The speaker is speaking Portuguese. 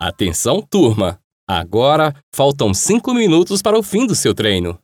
Atenção, turma! Agora faltam 5 minutos para o fim do seu treino.